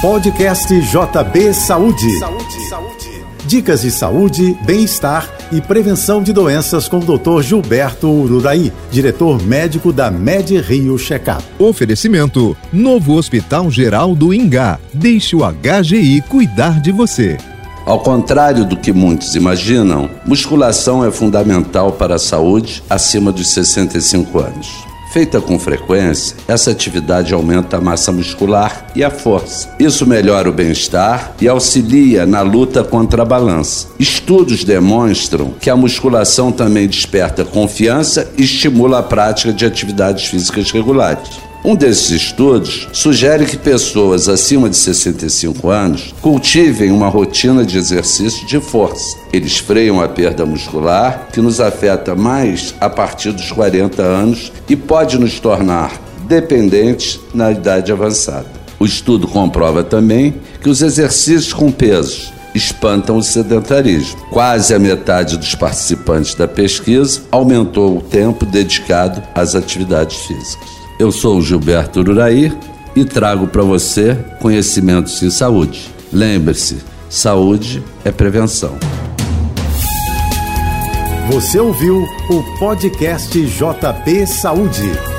Podcast JB Saúde. Saúde, saúde. Dicas de saúde, bem-estar e prevenção de doenças com o Dr. Gilberto Ururaí, diretor médico da Med Rio Checkup. Oferecimento: Novo Hospital Geral do Ingá. Deixe o HGI cuidar de você. Ao contrário do que muitos imaginam, musculação é fundamental para a saúde acima dos 65 anos. Feita com frequência, essa atividade aumenta a massa muscular e a força. Isso melhora o bem-estar e auxilia na luta contra a balança. Estudos demonstram que a musculação também desperta confiança e estimula a prática de atividades físicas regulares. Um desses estudos sugere que pessoas acima de 65 anos cultivem uma rotina de exercício de força. Eles freiam a perda muscular, que nos afeta mais a partir dos 40 anos e pode nos tornar dependentes na idade avançada. O estudo comprova também que os exercícios com pesos espantam o sedentarismo. Quase a metade dos participantes da pesquisa aumentou o tempo dedicado às atividades físicas. Eu sou Gilberto Uraí e trago para você conhecimentos em saúde. Lembre-se, saúde é prevenção. Você ouviu o podcast JB Saúde.